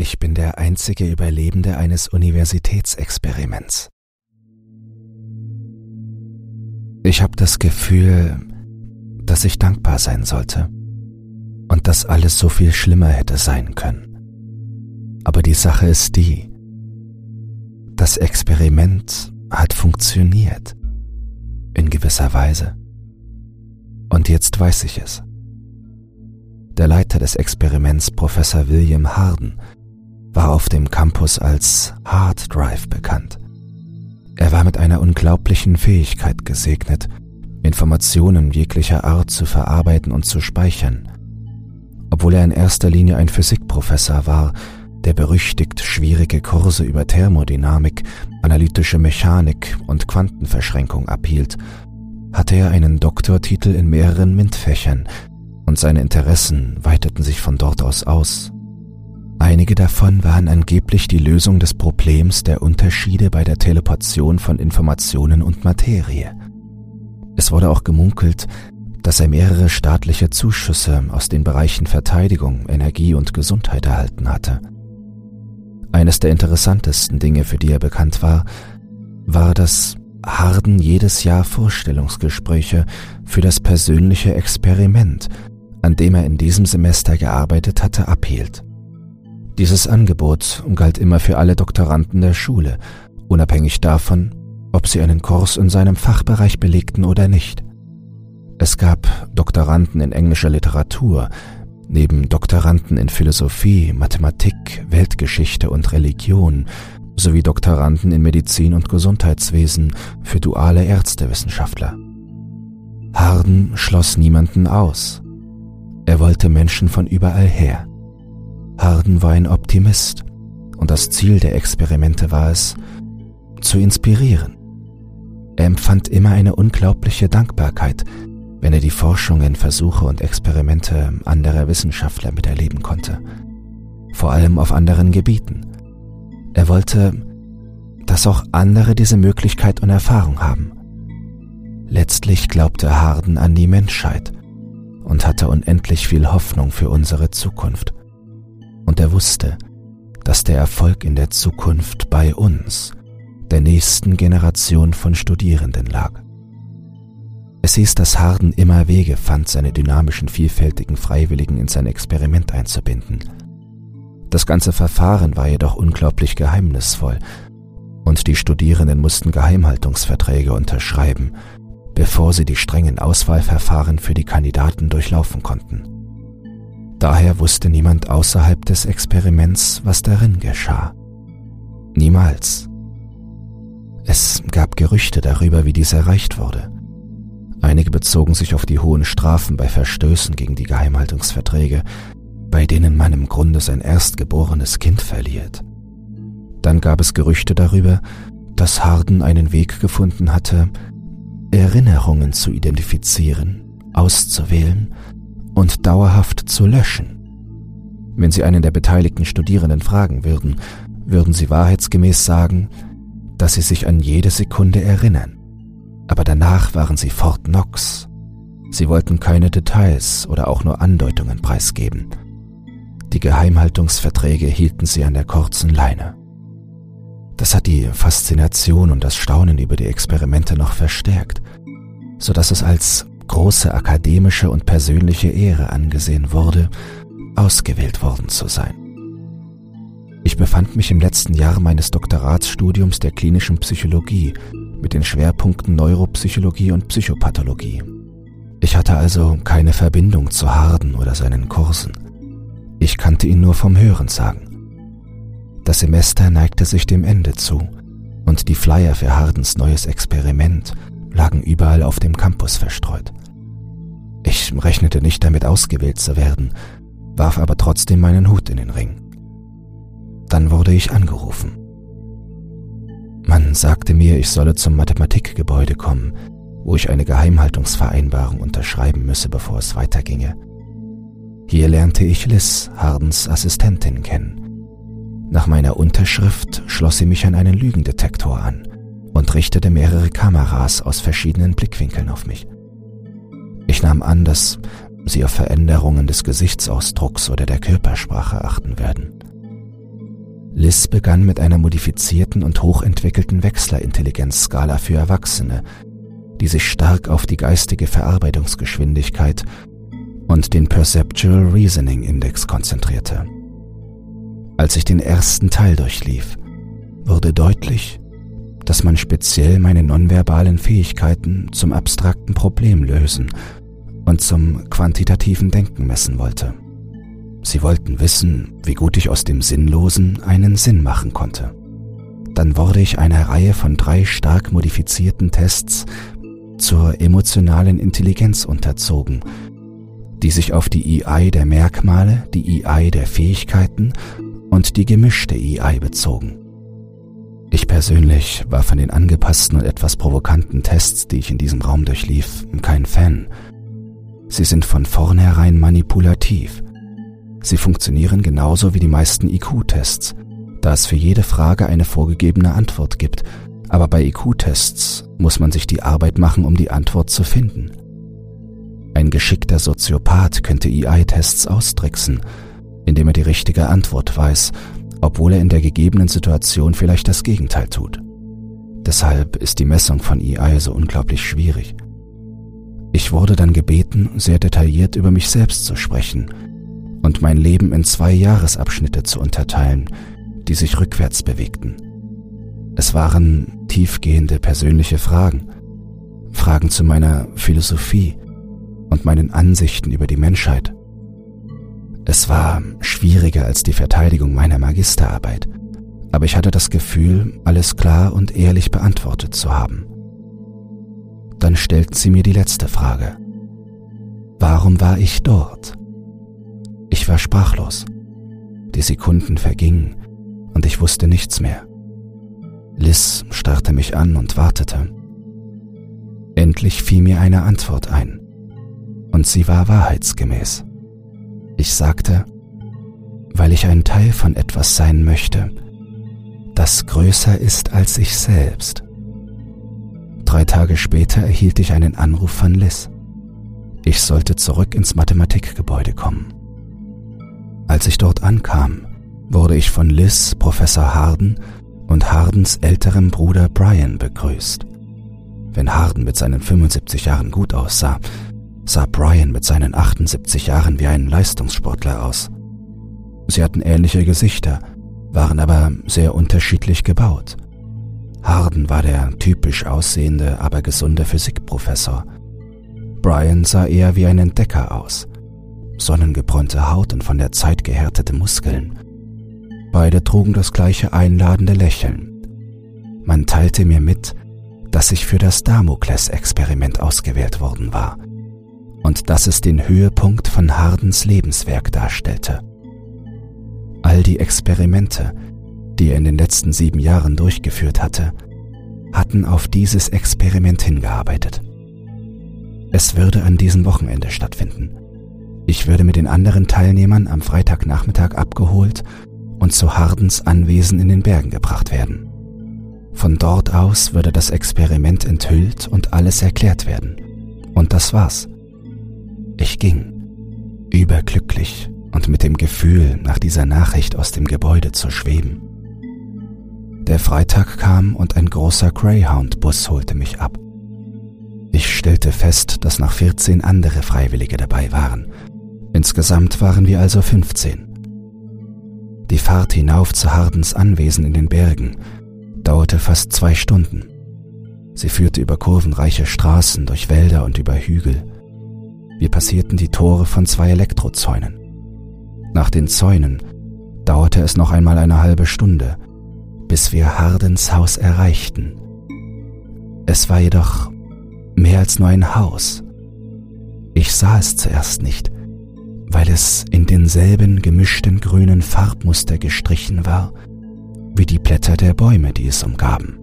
Ich bin der einzige Überlebende eines Universitätsexperiments. Ich habe das Gefühl, dass ich dankbar sein sollte und dass alles so viel schlimmer hätte sein können. Aber die Sache ist die, das Experiment hat funktioniert, in gewisser Weise. Und jetzt weiß ich es. Der Leiter des Experiments, Professor William Harden, war auf dem Campus als Hard Drive bekannt. Er war mit einer unglaublichen Fähigkeit gesegnet, Informationen jeglicher Art zu verarbeiten und zu speichern. Obwohl er in erster Linie ein Physikprofessor war, der berüchtigt schwierige Kurse über Thermodynamik, analytische Mechanik und Quantenverschränkung abhielt, hatte er einen Doktortitel in mehreren MINT-Fächern und seine Interessen weiteten sich von dort aus aus. Einige davon waren angeblich die Lösung des Problems der Unterschiede bei der Teleportation von Informationen und Materie. Es wurde auch gemunkelt, dass er mehrere staatliche Zuschüsse aus den Bereichen Verteidigung, Energie und Gesundheit erhalten hatte. Eines der interessantesten Dinge, für die er bekannt war, war, dass Harden jedes Jahr Vorstellungsgespräche für das persönliche Experiment, an dem er in diesem Semester gearbeitet hatte, abhielt. Dieses Angebot galt immer für alle Doktoranden der Schule, unabhängig davon, ob sie einen Kurs in seinem Fachbereich belegten oder nicht. Es gab Doktoranden in englischer Literatur, neben Doktoranden in Philosophie, Mathematik, Weltgeschichte und Religion, sowie Doktoranden in Medizin und Gesundheitswesen für duale Ärztewissenschaftler. Harden schloss niemanden aus. Er wollte Menschen von überall her. Harden war ein Optimist und das Ziel der Experimente war es, zu inspirieren. Er empfand immer eine unglaubliche Dankbarkeit, wenn er die Forschungen, Versuche und Experimente anderer Wissenschaftler miterleben konnte, vor allem auf anderen Gebieten. Er wollte, dass auch andere diese Möglichkeit und Erfahrung haben. Letztlich glaubte Harden an die Menschheit und hatte unendlich viel Hoffnung für unsere Zukunft und er wusste, dass der Erfolg in der Zukunft bei uns, der nächsten Generation von Studierenden lag. Es hieß, dass Harden immer Wege fand, seine dynamischen, vielfältigen Freiwilligen in sein Experiment einzubinden. Das ganze Verfahren war jedoch unglaublich geheimnisvoll, und die Studierenden mussten Geheimhaltungsverträge unterschreiben, bevor sie die strengen Auswahlverfahren für die Kandidaten durchlaufen konnten. Daher wusste niemand außerhalb des Experiments, was darin geschah. Niemals. Es gab Gerüchte darüber, wie dies erreicht wurde. Einige bezogen sich auf die hohen Strafen bei Verstößen gegen die Geheimhaltungsverträge, bei denen man im Grunde sein erstgeborenes Kind verliert. Dann gab es Gerüchte darüber, dass Harden einen Weg gefunden hatte, Erinnerungen zu identifizieren, auszuwählen und dauerhaft zu löschen. Wenn Sie einen der beteiligten Studierenden fragen würden, würden Sie wahrheitsgemäß sagen, dass Sie sich an jede Sekunde erinnern. Aber danach waren Sie Fort Knox. Sie wollten keine Details oder auch nur Andeutungen preisgeben. Die Geheimhaltungsverträge hielten sie an der kurzen Leine. Das hat die Faszination und das Staunen über die Experimente noch verstärkt, so dass es als große akademische und persönliche Ehre angesehen wurde, ausgewählt worden zu sein. Ich befand mich im letzten Jahr meines Doktoratsstudiums der klinischen Psychologie mit den Schwerpunkten Neuropsychologie und Psychopathologie. Ich hatte also keine Verbindung zu Harden oder seinen Kursen. Ich kannte ihn nur vom Hören sagen. Das Semester neigte sich dem Ende zu und die Flyer für Hardens neues Experiment lagen überall auf dem Campus verstreut. Ich rechnete nicht damit ausgewählt zu werden, warf aber trotzdem meinen Hut in den Ring. Dann wurde ich angerufen. Man sagte mir, ich solle zum Mathematikgebäude kommen, wo ich eine Geheimhaltungsvereinbarung unterschreiben müsse, bevor es weiterginge. Hier lernte ich Liz, Hardens Assistentin, kennen. Nach meiner Unterschrift schloss sie mich an einen Lügendetektor an und richtete mehrere Kameras aus verschiedenen Blickwinkeln auf mich. Ich nahm an, dass sie auf Veränderungen des Gesichtsausdrucks oder der Körpersprache achten werden. Liz begann mit einer modifizierten und hochentwickelten Wechslerintelligenzskala für Erwachsene, die sich stark auf die geistige Verarbeitungsgeschwindigkeit und den Perceptual Reasoning Index konzentrierte. Als ich den ersten Teil durchlief, wurde deutlich, dass man speziell meine nonverbalen Fähigkeiten zum abstrakten Problem lösen und zum quantitativen Denken messen wollte. Sie wollten wissen, wie gut ich aus dem Sinnlosen einen Sinn machen konnte. Dann wurde ich einer Reihe von drei stark modifizierten Tests zur emotionalen Intelligenz unterzogen, die sich auf die EI der Merkmale, die EI der Fähigkeiten und die gemischte EI bezogen. Ich persönlich war von den angepassten und etwas provokanten Tests, die ich in diesem Raum durchlief, kein Fan. Sie sind von vornherein manipulativ. Sie funktionieren genauso wie die meisten IQ-Tests, da es für jede Frage eine vorgegebene Antwort gibt, aber bei IQ-Tests muss man sich die Arbeit machen, um die Antwort zu finden. Ein geschickter Soziopath könnte EI-Tests austricksen, indem er die richtige Antwort weiß, obwohl er in der gegebenen Situation vielleicht das Gegenteil tut. Deshalb ist die Messung von EI so unglaublich schwierig. Ich wurde dann gebeten, sehr detailliert über mich selbst zu sprechen und mein Leben in zwei Jahresabschnitte zu unterteilen, die sich rückwärts bewegten. Es waren tiefgehende persönliche Fragen, Fragen zu meiner Philosophie und meinen Ansichten über die Menschheit. Es war schwieriger als die Verteidigung meiner Magisterarbeit, aber ich hatte das Gefühl, alles klar und ehrlich beantwortet zu haben. Dann stellten sie mir die letzte Frage. Warum war ich dort? Ich war sprachlos. Die Sekunden vergingen und ich wusste nichts mehr. Liz starrte mich an und wartete. Endlich fiel mir eine Antwort ein, und sie war wahrheitsgemäß. Ich sagte, weil ich ein Teil von etwas sein möchte, das größer ist als ich selbst. Drei Tage später erhielt ich einen Anruf von Liz. Ich sollte zurück ins Mathematikgebäude kommen. Als ich dort ankam, wurde ich von Liz, Professor Harden und Hardens älterem Bruder Brian begrüßt. Wenn Harden mit seinen 75 Jahren gut aussah, sah Brian mit seinen 78 Jahren wie ein Leistungssportler aus. Sie hatten ähnliche Gesichter, waren aber sehr unterschiedlich gebaut. Harden war der typisch aussehende, aber gesunde Physikprofessor. Brian sah eher wie ein Entdecker aus. Sonnengebräunte Haut und von der Zeit gehärtete Muskeln. Beide trugen das gleiche einladende Lächeln. Man teilte mir mit, dass ich für das Damokles-Experiment ausgewählt worden war und dass es den Höhepunkt von Hardens Lebenswerk darstellte. All die Experimente, die er in den letzten sieben Jahren durchgeführt hatte, hatten auf dieses Experiment hingearbeitet. Es würde an diesem Wochenende stattfinden. Ich würde mit den anderen Teilnehmern am Freitagnachmittag abgeholt und zu Hardens Anwesen in den Bergen gebracht werden. Von dort aus würde das Experiment enthüllt und alles erklärt werden. Und das war's. Ich ging, überglücklich und mit dem Gefühl, nach dieser Nachricht aus dem Gebäude zu schweben. Der Freitag kam und ein großer Greyhound-Bus holte mich ab. Ich stellte fest, dass noch 14 andere Freiwillige dabei waren. Insgesamt waren wir also 15. Die Fahrt hinauf zu Hardens Anwesen in den Bergen dauerte fast zwei Stunden. Sie führte über kurvenreiche Straßen, durch Wälder und über Hügel. Wir passierten die Tore von zwei Elektrozäunen. Nach den Zäunen dauerte es noch einmal eine halbe Stunde, bis wir Hardens Haus erreichten. Es war jedoch mehr als nur ein Haus. Ich sah es zuerst nicht, weil es in denselben gemischten grünen Farbmuster gestrichen war wie die Blätter der Bäume, die es umgaben.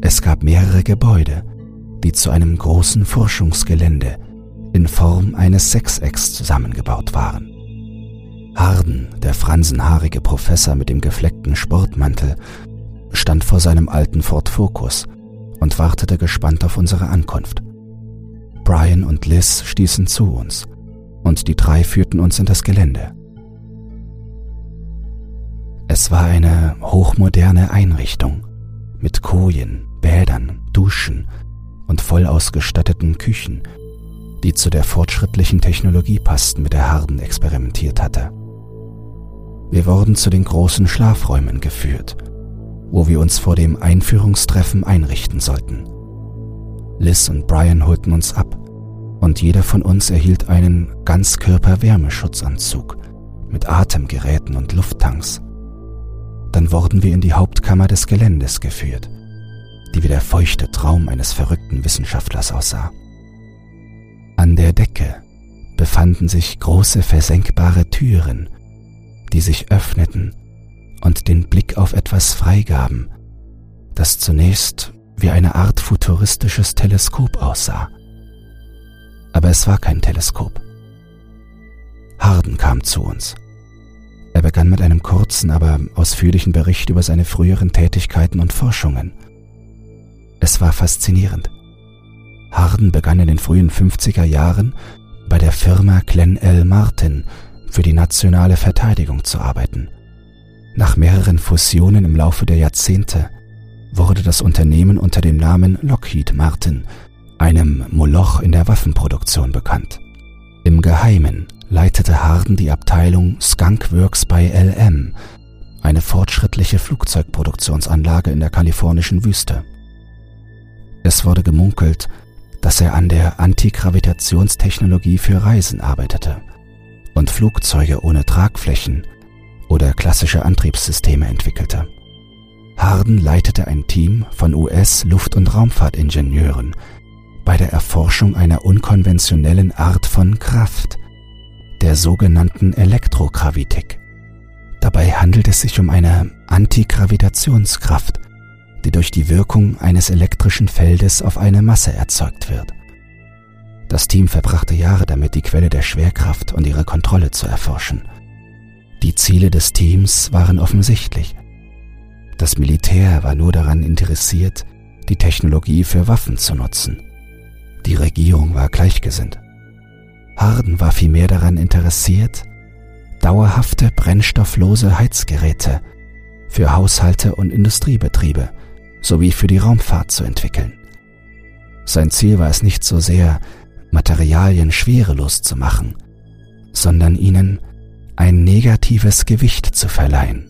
Es gab mehrere Gebäude, die zu einem großen Forschungsgelände in Form eines Sechsecks zusammengebaut waren. Harden, der fransenhaarige Professor mit dem gefleckten Sportmantel, stand vor seinem alten Ford Focus und wartete gespannt auf unsere Ankunft. Brian und Liz stießen zu uns und die drei führten uns in das Gelände. Es war eine hochmoderne Einrichtung mit Kojen, Bädern, Duschen und voll ausgestatteten Küchen, die zu der fortschrittlichen Technologie passten, mit der Harden experimentiert hatte. Wir wurden zu den großen Schlafräumen geführt, wo wir uns vor dem Einführungstreffen einrichten sollten. Liz und Brian holten uns ab und jeder von uns erhielt einen Ganzkörper-Wärmeschutzanzug mit Atemgeräten und Lufttanks. Dann wurden wir in die Hauptkammer des Geländes geführt, die wie der feuchte Traum eines verrückten Wissenschaftlers aussah. An der Decke befanden sich große versenkbare Türen, die sich öffneten und den Blick auf etwas freigaben, das zunächst wie eine Art futuristisches Teleskop aussah. Aber es war kein Teleskop. Harden kam zu uns. Er begann mit einem kurzen, aber ausführlichen Bericht über seine früheren Tätigkeiten und Forschungen. Es war faszinierend. Harden begann in den frühen 50er Jahren bei der Firma Glen L. Martin für die nationale Verteidigung zu arbeiten. Nach mehreren Fusionen im Laufe der Jahrzehnte wurde das Unternehmen unter dem Namen Lockheed Martin, einem Moloch in der Waffenproduktion, bekannt. Im Geheimen leitete Harden die Abteilung Skunkworks bei LM, eine fortschrittliche Flugzeugproduktionsanlage in der kalifornischen Wüste. Es wurde gemunkelt, dass er an der Antigravitationstechnologie für Reisen arbeitete und Flugzeuge ohne Tragflächen oder klassische Antriebssysteme entwickelte. Harden leitete ein Team von US-Luft- und Raumfahrtingenieuren bei der Erforschung einer unkonventionellen Art von Kraft, der sogenannten Elektrogravitik. Dabei handelt es sich um eine Antigravitationskraft, die durch die Wirkung eines elektrischen Feldes auf eine Masse erzeugt wird. Das Team verbrachte Jahre damit, die Quelle der Schwerkraft und ihre Kontrolle zu erforschen. Die Ziele des Teams waren offensichtlich. Das Militär war nur daran interessiert, die Technologie für Waffen zu nutzen. Die Regierung war gleichgesinnt. Harden war vielmehr daran interessiert, dauerhafte brennstofflose Heizgeräte für Haushalte und Industriebetriebe sowie für die Raumfahrt zu entwickeln. Sein Ziel war es nicht so sehr, Materialien schwerelos zu machen, sondern ihnen ein negatives Gewicht zu verleihen.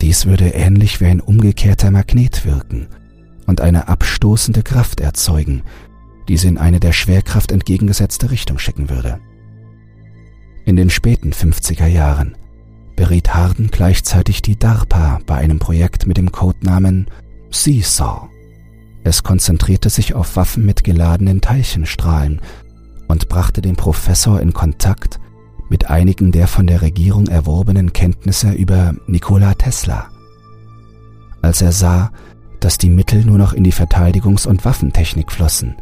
Dies würde ähnlich wie ein umgekehrter Magnet wirken und eine abstoßende Kraft erzeugen, die sie in eine der Schwerkraft entgegengesetzte Richtung schicken würde. In den späten 50er Jahren beriet Harden gleichzeitig die DARPA bei einem Projekt mit dem Codenamen Seesaw. Es konzentrierte sich auf Waffen mit geladenen Teilchenstrahlen und brachte den Professor in Kontakt mit einigen der von der Regierung erworbenen Kenntnisse über Nikola Tesla. Als er sah, dass die Mittel nur noch in die Verteidigungs- und Waffentechnik flossen,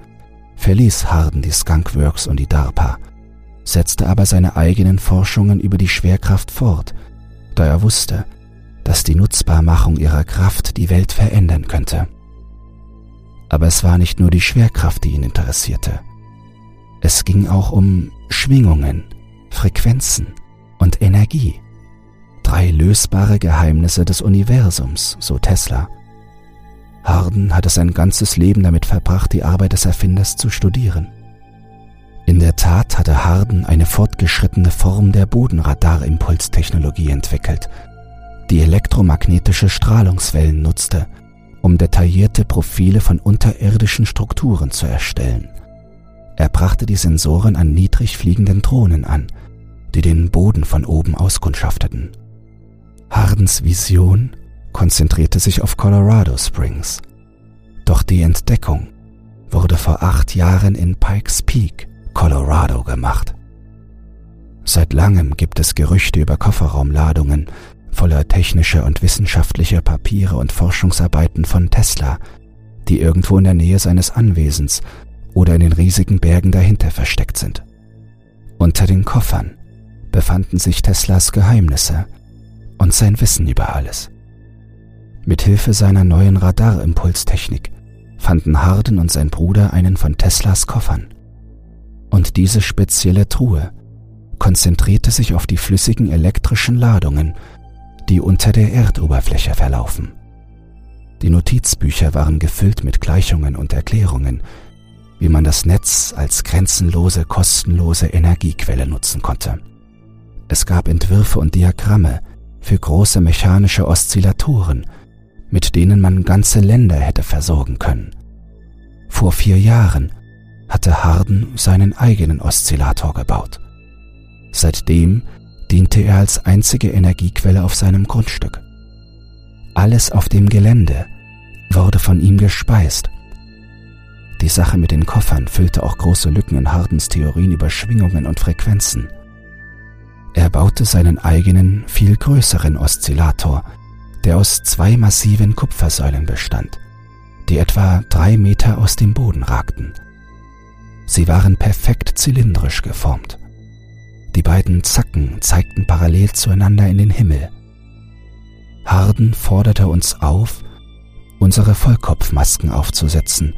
verließ Harden die Skunkworks und die DARPA, setzte aber seine eigenen Forschungen über die Schwerkraft fort, da er wusste, dass die Nutzbarmachung ihrer Kraft die Welt verändern könnte. Aber es war nicht nur die Schwerkraft, die ihn interessierte. Es ging auch um Schwingungen, Frequenzen und Energie. Drei lösbare Geheimnisse des Universums, so Tesla. Harden hatte sein ganzes Leben damit verbracht, die Arbeit des Erfinders zu studieren. In der Tat hatte Harden eine fortgeschrittene Form der Bodenradarimpulstechnologie entwickelt, die elektromagnetische Strahlungswellen nutzte, um detaillierte Profile von unterirdischen Strukturen zu erstellen. Er brachte die Sensoren an niedrig fliegenden Drohnen an, die den Boden von oben auskundschafteten. Hardens Vision konzentrierte sich auf Colorado Springs. Doch die Entdeckung wurde vor acht Jahren in Pikes Peak, Colorado gemacht. Seit langem gibt es Gerüchte über Kofferraumladungen voller technischer und wissenschaftlicher Papiere und Forschungsarbeiten von Tesla, die irgendwo in der Nähe seines Anwesens oder in den riesigen Bergen dahinter versteckt sind. Unter den Koffern befanden sich Teslas Geheimnisse und sein Wissen über alles. Mithilfe seiner neuen Radarimpulstechnik fanden Harden und sein Bruder einen von Teslas Koffern. Und diese spezielle Truhe konzentrierte sich auf die flüssigen elektrischen Ladungen, die unter der Erdoberfläche verlaufen. Die Notizbücher waren gefüllt mit Gleichungen und Erklärungen, wie man das Netz als grenzenlose, kostenlose Energiequelle nutzen konnte. Es gab Entwürfe und Diagramme für große mechanische Oszillatoren, mit denen man ganze Länder hätte versorgen können. Vor vier Jahren hatte Harden seinen eigenen Oszillator gebaut. Seitdem diente er als einzige Energiequelle auf seinem Grundstück. Alles auf dem Gelände wurde von ihm gespeist. Die Sache mit den Koffern füllte auch große Lücken in Hardens Theorien über Schwingungen und Frequenzen. Er baute seinen eigenen, viel größeren Oszillator, der aus zwei massiven Kupfersäulen bestand, die etwa drei Meter aus dem Boden ragten. Sie waren perfekt zylindrisch geformt. Die beiden Zacken zeigten parallel zueinander in den Himmel. Harden forderte uns auf, unsere Vollkopfmasken aufzusetzen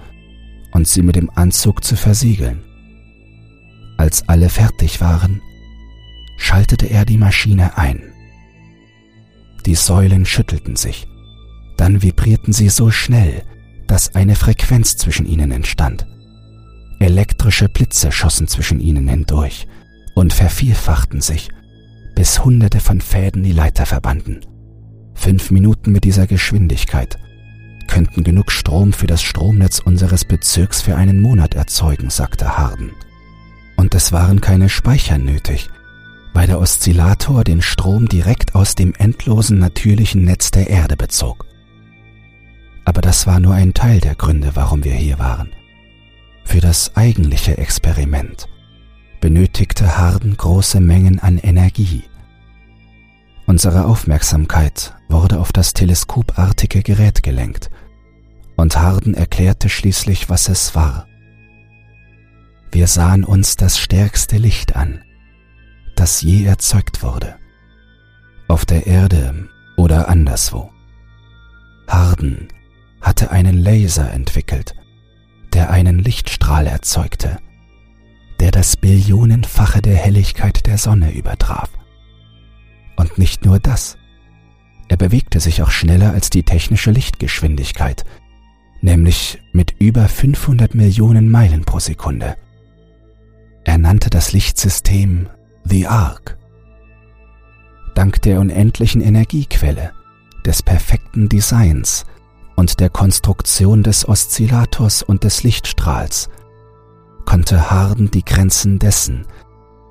und sie mit dem Anzug zu versiegeln. Als alle fertig waren, schaltete er die Maschine ein. Die Säulen schüttelten sich, dann vibrierten sie so schnell, dass eine Frequenz zwischen ihnen entstand. Elektrische Blitze schossen zwischen ihnen hindurch und vervielfachten sich, bis hunderte von Fäden die Leiter verbanden. Fünf Minuten mit dieser Geschwindigkeit könnten genug Strom für das Stromnetz unseres Bezirks für einen Monat erzeugen, sagte Harden. Und es waren keine Speicher nötig, weil der Oszillator den Strom direkt aus dem endlosen natürlichen Netz der Erde bezog. Aber das war nur ein Teil der Gründe, warum wir hier waren. Für das eigentliche Experiment benötigte Harden große Mengen an Energie. Unsere Aufmerksamkeit wurde auf das teleskopartige Gerät gelenkt, und Harden erklärte schließlich, was es war. Wir sahen uns das stärkste Licht an, das je erzeugt wurde, auf der Erde oder anderswo. Harden hatte einen Laser entwickelt, der einen Lichtstrahl erzeugte, der das Billionenfache der Helligkeit der Sonne übertraf. Und nicht nur das, er bewegte sich auch schneller als die technische Lichtgeschwindigkeit, nämlich mit über 500 Millionen Meilen pro Sekunde. Er nannte das Lichtsystem The Ark. Dank der unendlichen Energiequelle, des perfekten Designs und der Konstruktion des Oszillators und des Lichtstrahls konnte Harden die Grenzen dessen,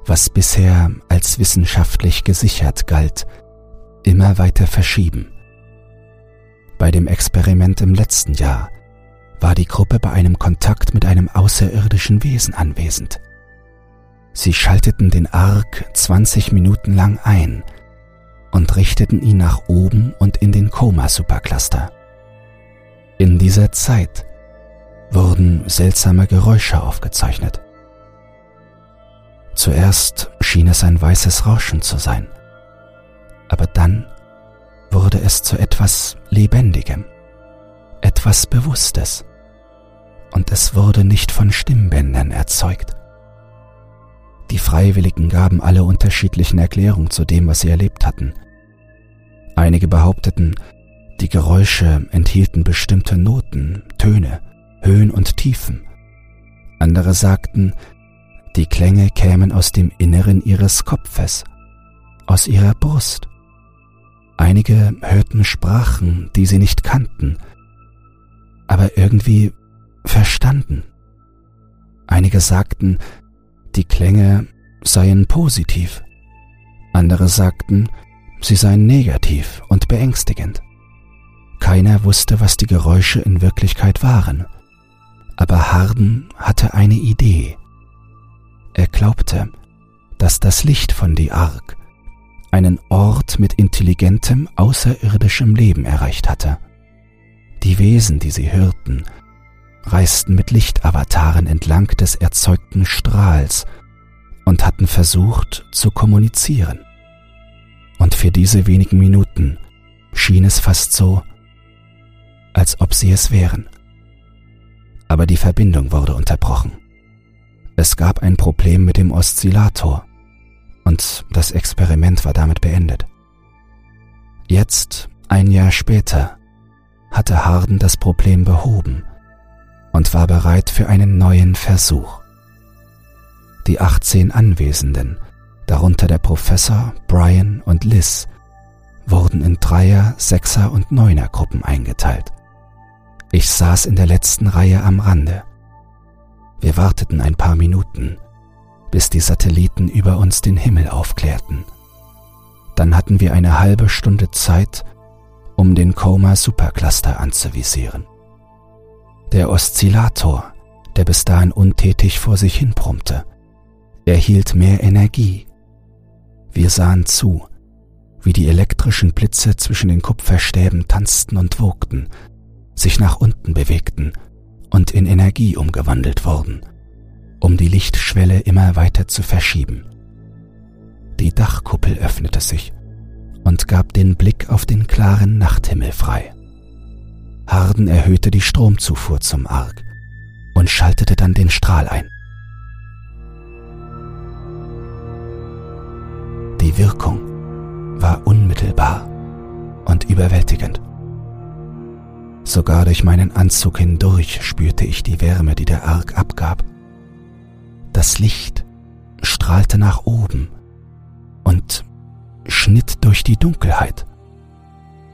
was bisher als wissenschaftlich gesichert galt, immer weiter verschieben. Bei dem Experiment im letzten Jahr war die Gruppe bei einem Kontakt mit einem außerirdischen Wesen anwesend. Sie schalteten den Ark 20 Minuten lang ein und richteten ihn nach oben und in den Koma-Supercluster. In dieser Zeit wurden seltsame Geräusche aufgezeichnet. Zuerst schien es ein weißes Rauschen zu sein, aber dann wurde es zu etwas Lebendigem, etwas Bewusstes, und es wurde nicht von Stimmbändern erzeugt. Die Freiwilligen gaben alle unterschiedlichen Erklärungen zu dem, was sie erlebt hatten. Einige behaupteten, die Geräusche enthielten bestimmte Noten, Töne, Höhen und Tiefen. Andere sagten, die Klänge kämen aus dem Inneren ihres Kopfes, aus ihrer Brust. Einige hörten Sprachen, die sie nicht kannten, aber irgendwie verstanden. Einige sagten, die Klänge seien positiv. Andere sagten, sie seien negativ und beängstigend. Keiner wusste, was die Geräusche in Wirklichkeit waren. Aber Harden hatte eine Idee. Er glaubte, dass das Licht von die Ark einen Ort mit intelligentem, außerirdischem Leben erreicht hatte. Die Wesen, die sie hörten, reisten mit Lichtavataren entlang des erzeugten Strahls und hatten versucht zu kommunizieren. Und für diese wenigen Minuten schien es fast so, als ob sie es wären. Aber die Verbindung wurde unterbrochen. Es gab ein Problem mit dem Oszillator und das Experiment war damit beendet. Jetzt, ein Jahr später, hatte Harden das Problem behoben und war bereit für einen neuen Versuch. Die 18 Anwesenden, darunter der Professor, Brian und Liz, wurden in Dreier-, Sechser- und Neuner-Gruppen eingeteilt. Ich saß in der letzten Reihe am Rande. Wir warteten ein paar Minuten, bis die Satelliten über uns den Himmel aufklärten. Dann hatten wir eine halbe Stunde Zeit, um den Coma Supercluster anzuvisieren. Der Oszillator, der bis dahin untätig vor sich hin brummte, erhielt mehr Energie. Wir sahen zu, wie die elektrischen Blitze zwischen den Kupferstäben tanzten und wogten, sich nach unten bewegten und in Energie umgewandelt wurden, um die Lichtschwelle immer weiter zu verschieben. Die Dachkuppel öffnete sich und gab den Blick auf den klaren Nachthimmel frei. Harden erhöhte die Stromzufuhr zum Arg und schaltete dann den Strahl ein. Die Wirkung war unmittelbar und überwältigend. Sogar durch meinen Anzug hindurch spürte ich die Wärme, die der Arg abgab. Das Licht strahlte nach oben und schnitt durch die Dunkelheit.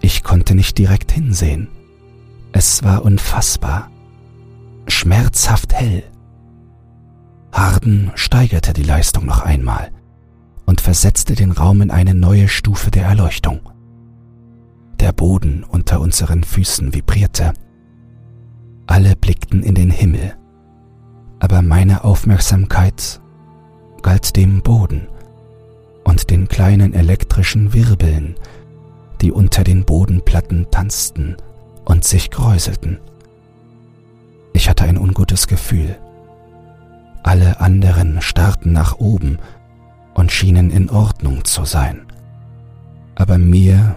Ich konnte nicht direkt hinsehen. Es war unfassbar, schmerzhaft hell. Harden steigerte die Leistung noch einmal und versetzte den Raum in eine neue Stufe der Erleuchtung. Der Boden unter unseren Füßen vibrierte. Alle blickten in den Himmel, aber meine Aufmerksamkeit galt dem Boden und den kleinen elektrischen Wirbeln, die unter den Bodenplatten tanzten und sich kräuselten. Ich hatte ein ungutes Gefühl. Alle anderen starrten nach oben und schienen in Ordnung zu sein. Aber mir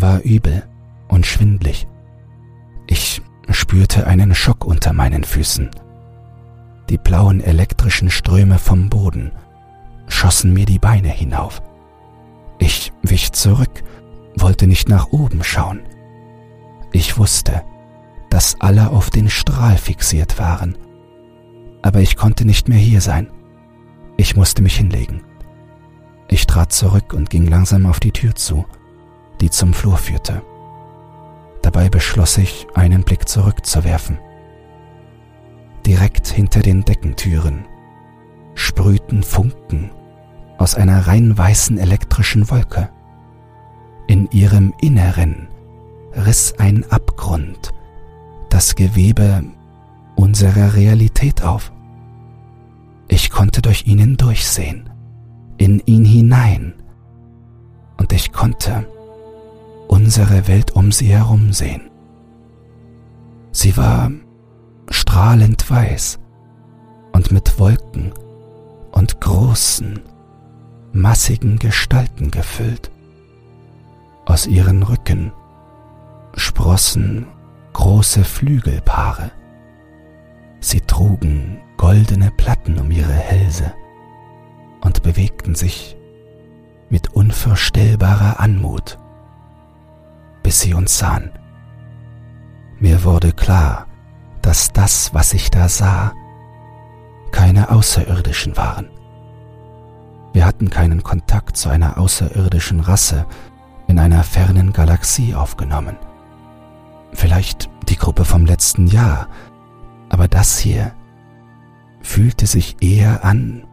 war übel und schwindlig. Ich spürte einen Schock unter meinen Füßen. Die blauen elektrischen Ströme vom Boden schossen mir die Beine hinauf. Ich wich zurück, wollte nicht nach oben schauen. Ich wusste, dass alle auf den Strahl fixiert waren. Aber ich konnte nicht mehr hier sein. Ich musste mich hinlegen. Ich trat zurück und ging langsam auf die Tür zu, die zum Flur führte. Dabei beschloss ich, einen Blick zurückzuwerfen. Direkt hinter den Deckentüren sprühten Funken aus einer rein weißen elektrischen Wolke. In ihrem Inneren riss ein Abgrund das Gewebe unserer Realität auf. Ich konnte durch ihnen durchsehen in ihn hinein und ich konnte unsere Welt um sie herum sehen. Sie war strahlend weiß und mit Wolken und großen, massigen Gestalten gefüllt. Aus ihren Rücken sprossen große Flügelpaare. Sie trugen goldene Platten um ihre Hälse und bewegten sich mit unvorstellbarer Anmut, bis sie uns sahen. Mir wurde klar, dass das, was ich da sah, keine Außerirdischen waren. Wir hatten keinen Kontakt zu einer außerirdischen Rasse in einer fernen Galaxie aufgenommen. Vielleicht die Gruppe vom letzten Jahr, aber das hier fühlte sich eher an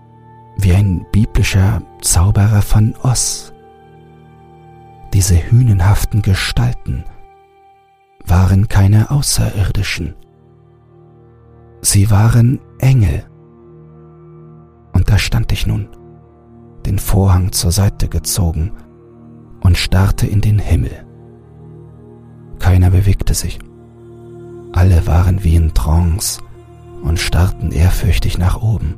wie ein biblischer Zauberer von Oz. Diese hünenhaften Gestalten waren keine Außerirdischen. Sie waren Engel. Und da stand ich nun, den Vorhang zur Seite gezogen und starrte in den Himmel. Keiner bewegte sich. Alle waren wie in Trance und starrten ehrfürchtig nach oben.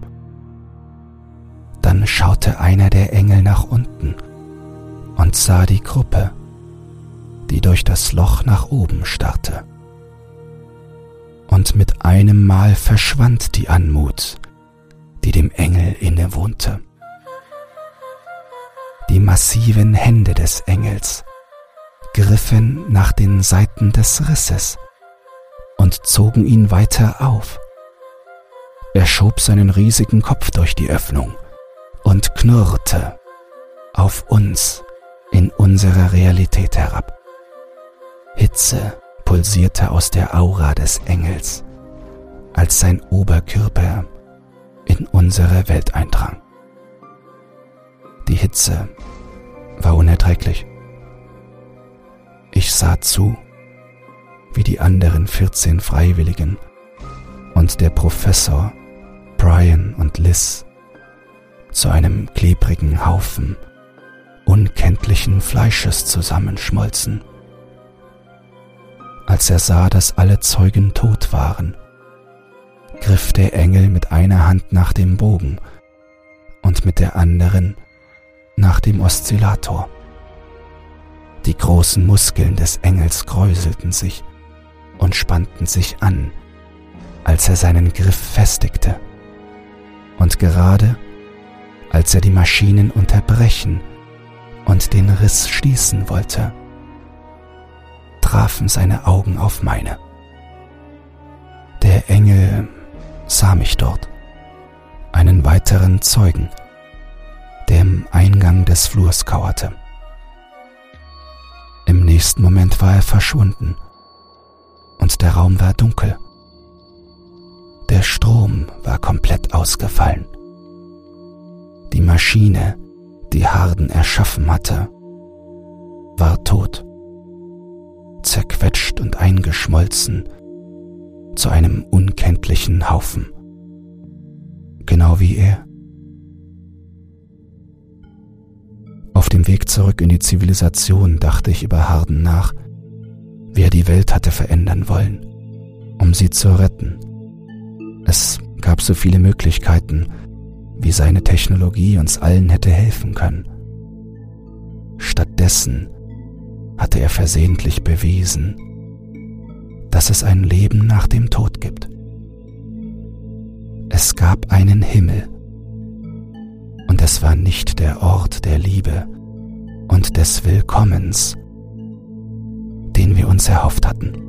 Dann schaute einer der Engel nach unten und sah die Gruppe, die durch das Loch nach oben starrte. Und mit einem Mal verschwand die Anmut, die dem Engel innewohnte. Die massiven Hände des Engels griffen nach den Seiten des Risses und zogen ihn weiter auf. Er schob seinen riesigen Kopf durch die Öffnung und knurrte auf uns in unsere Realität herab. Hitze pulsierte aus der Aura des Engels, als sein Oberkörper in unsere Welt eindrang. Die Hitze war unerträglich. Ich sah zu, wie die anderen 14 Freiwilligen und der Professor, Brian und Liz zu einem klebrigen Haufen unkenntlichen Fleisches zusammenschmolzen. Als er sah, dass alle Zeugen tot waren, griff der Engel mit einer Hand nach dem Bogen und mit der anderen nach dem Oszillator. Die großen Muskeln des Engels kräuselten sich und spannten sich an, als er seinen Griff festigte. Und gerade als er die Maschinen unterbrechen und den Riss schließen wollte, trafen seine Augen auf meine. Der Engel sah mich dort, einen weiteren Zeugen, der im Eingang des Flurs kauerte. Im nächsten Moment war er verschwunden und der Raum war dunkel. Der Strom war komplett ausgefallen. Die Maschine, die Harden erschaffen hatte, war tot, zerquetscht und eingeschmolzen zu einem unkenntlichen Haufen, genau wie er. Auf dem Weg zurück in die Zivilisation dachte ich über Harden nach, wie er die Welt hatte verändern wollen, um sie zu retten. Es gab so viele Möglichkeiten, wie seine Technologie uns allen hätte helfen können. Stattdessen hatte er versehentlich bewiesen, dass es ein Leben nach dem Tod gibt. Es gab einen Himmel, und es war nicht der Ort der Liebe und des Willkommens, den wir uns erhofft hatten.